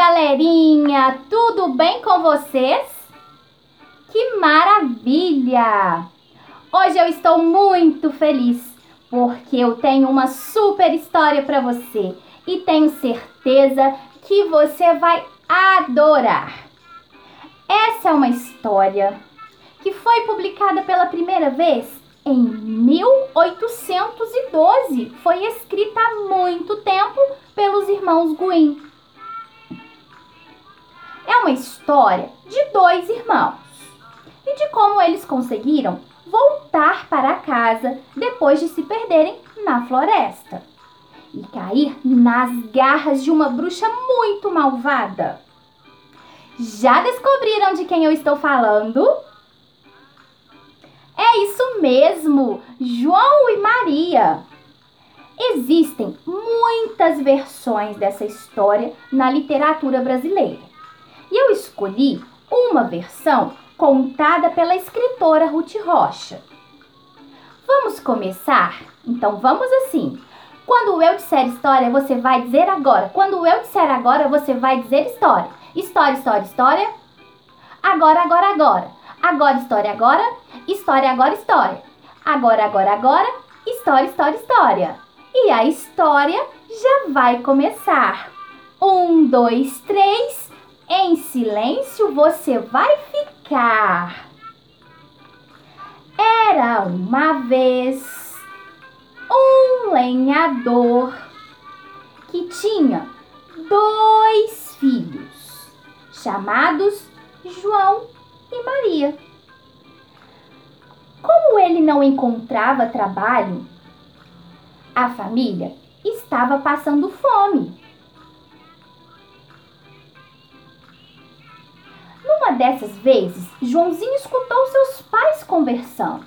galerinha! Tudo bem com vocês? Que maravilha! Hoje eu estou muito feliz porque eu tenho uma super história para você e tenho certeza que você vai adorar. Essa é uma história que foi publicada pela primeira vez em 1812. Foi escrita há muito tempo pelos irmãos Guin uma história de dois irmãos e de como eles conseguiram voltar para casa depois de se perderem na floresta e cair nas garras de uma bruxa muito malvada. Já descobriram de quem eu estou falando? É isso mesmo, João e Maria. Existem muitas versões dessa história na literatura brasileira. E eu escolhi uma versão contada pela escritora Ruth Rocha. Vamos começar? Então vamos assim. Quando eu disser história, você vai dizer agora. Quando eu disser agora, você vai dizer história. História, história, história. Agora, agora, agora. Agora, história, agora. História, agora, história. Agora, agora, agora. História, história, história. E a história já vai começar. Um, dois, três. Em silêncio você vai ficar. Era uma vez um lenhador que tinha dois filhos, chamados João e Maria. Como ele não encontrava trabalho, a família estava passando fome. Numa dessas vezes, Joãozinho escutou seus pais conversando.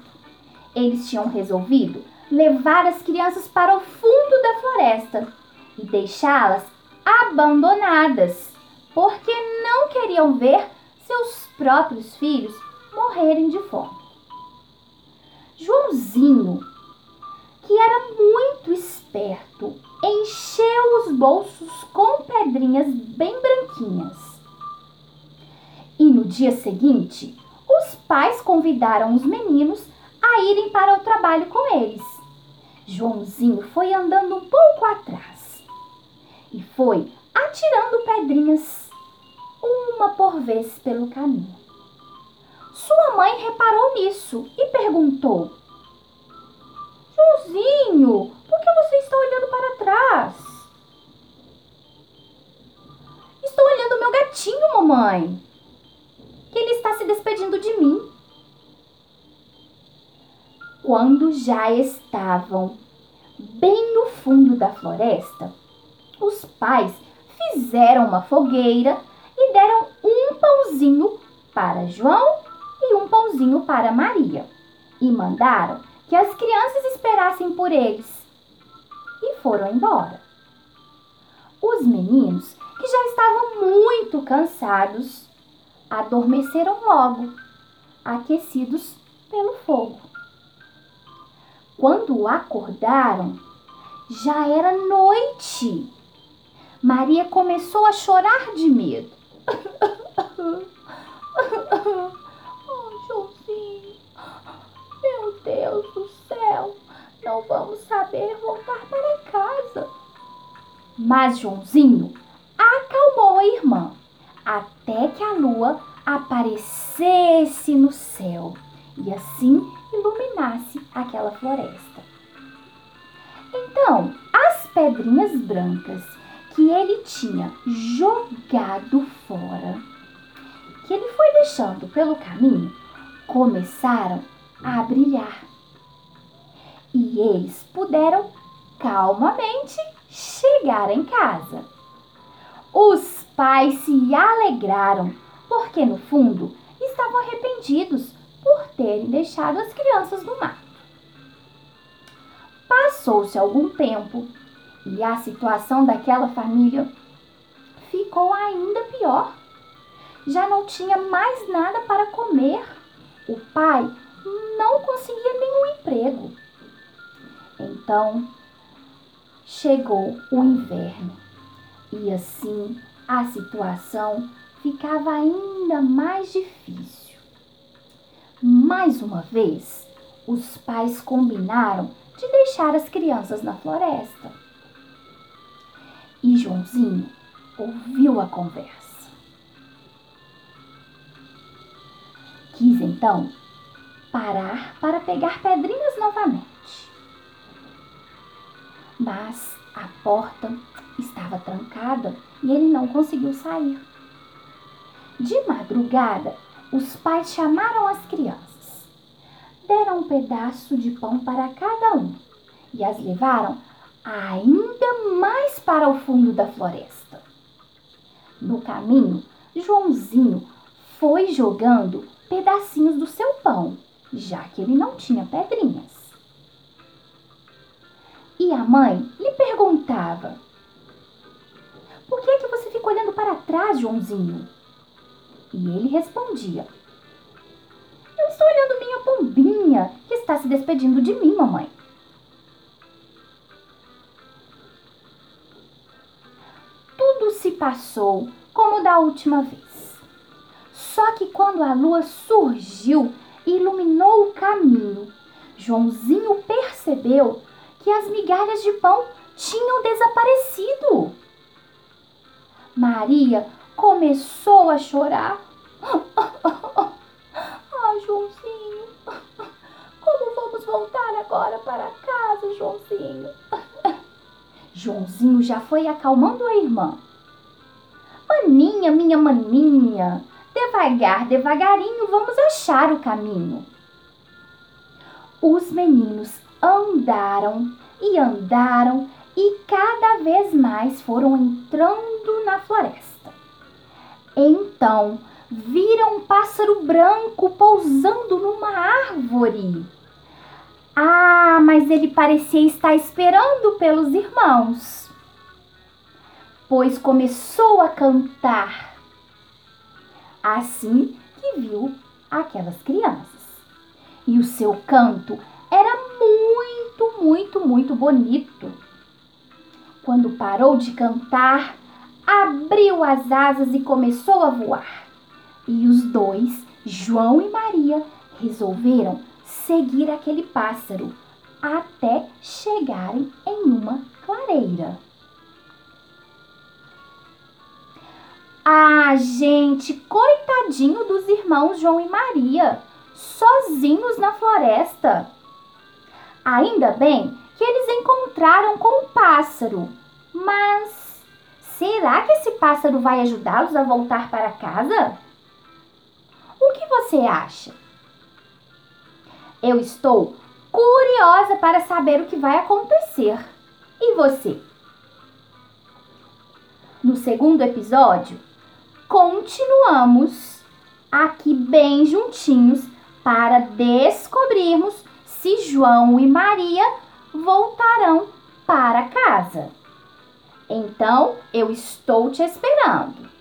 Eles tinham resolvido levar as crianças para o fundo da floresta e deixá-las abandonadas, porque não queriam ver seus próprios filhos morrerem de fome. Joãozinho, que era muito esperto, encheu os bolsos com pedrinhas bem branquinhas e no dia seguinte, os pais convidaram os meninos a irem para o trabalho com eles. Joãozinho foi andando um pouco atrás e foi atirando pedrinhas, uma por vez, pelo caminho. Sua mãe reparou nisso e perguntou: Joãozinho, já estavam bem no fundo da floresta, os pais fizeram uma fogueira e deram um pãozinho para João e um pãozinho para Maria e mandaram que as crianças esperassem por eles e foram embora. Os meninos, que já estavam muito cansados, adormeceram logo, aquecidos pelo fogo. Quando acordaram, já era noite. Maria começou a chorar de medo. oh, Joãozinho, meu Deus do céu, não vamos saber voltar para casa. Mas Joãozinho que ele tinha jogado fora, que ele foi deixando pelo caminho, começaram a brilhar. E eles puderam calmamente chegar em casa. Os pais se alegraram, porque no fundo estavam arrependidos por terem deixado as crianças no mato. Passou-se algum tempo e a situação daquela família ficou ainda pior. Já não tinha mais nada para comer. O pai não conseguia nenhum emprego. Então chegou o inverno e assim a situação ficava ainda mais difícil. Mais uma vez, os pais combinaram de deixar as crianças na floresta. E Joãozinho ouviu a conversa. Quis então parar para pegar pedrinhas novamente. Mas a porta estava trancada e ele não conseguiu sair. De madrugada, os pais chamaram as crianças. Deram um pedaço de pão para cada um e as levaram ainda mais para o fundo da floresta. No caminho, Joãozinho foi jogando pedacinhos do seu pão, já que ele não tinha pedrinhas. E a mãe lhe perguntava: Por que é que você fica olhando para trás, Joãozinho? E ele respondia: Eu estou olhando minha pombinha, que está se despedindo de mim, mamãe. Se passou como da última vez. Só que quando a lua surgiu e iluminou o caminho, Joãozinho percebeu que as migalhas de pão tinham desaparecido. Maria começou a chorar. Ah, Joãozinho, como vamos voltar agora para casa, Joãozinho? Joãozinho já foi acalmando a irmã. Maninha, minha maninha, devagar, devagarinho vamos achar o caminho. Os meninos andaram e andaram e cada vez mais foram entrando na floresta. Então viram um pássaro branco pousando numa árvore. Ah, mas ele parecia estar esperando pelos irmãos, pois começou a cantar. Assim que viu aquelas crianças. E o seu canto era muito, muito, muito bonito. Quando parou de cantar, abriu as asas e começou a voar. E os dois, João e Maria, resolveram seguir aquele pássaro até chegarem em uma clareira. Ah, gente, coitadinho dos irmãos João e Maria, sozinhos na floresta. Ainda bem que eles encontraram com um pássaro. Mas será que esse pássaro vai ajudá-los a voltar para casa? O que você acha? Eu estou curiosa para saber o que vai acontecer. E você? No segundo episódio, continuamos aqui bem juntinhos para descobrirmos se João e Maria voltarão para casa. Então, eu estou te esperando.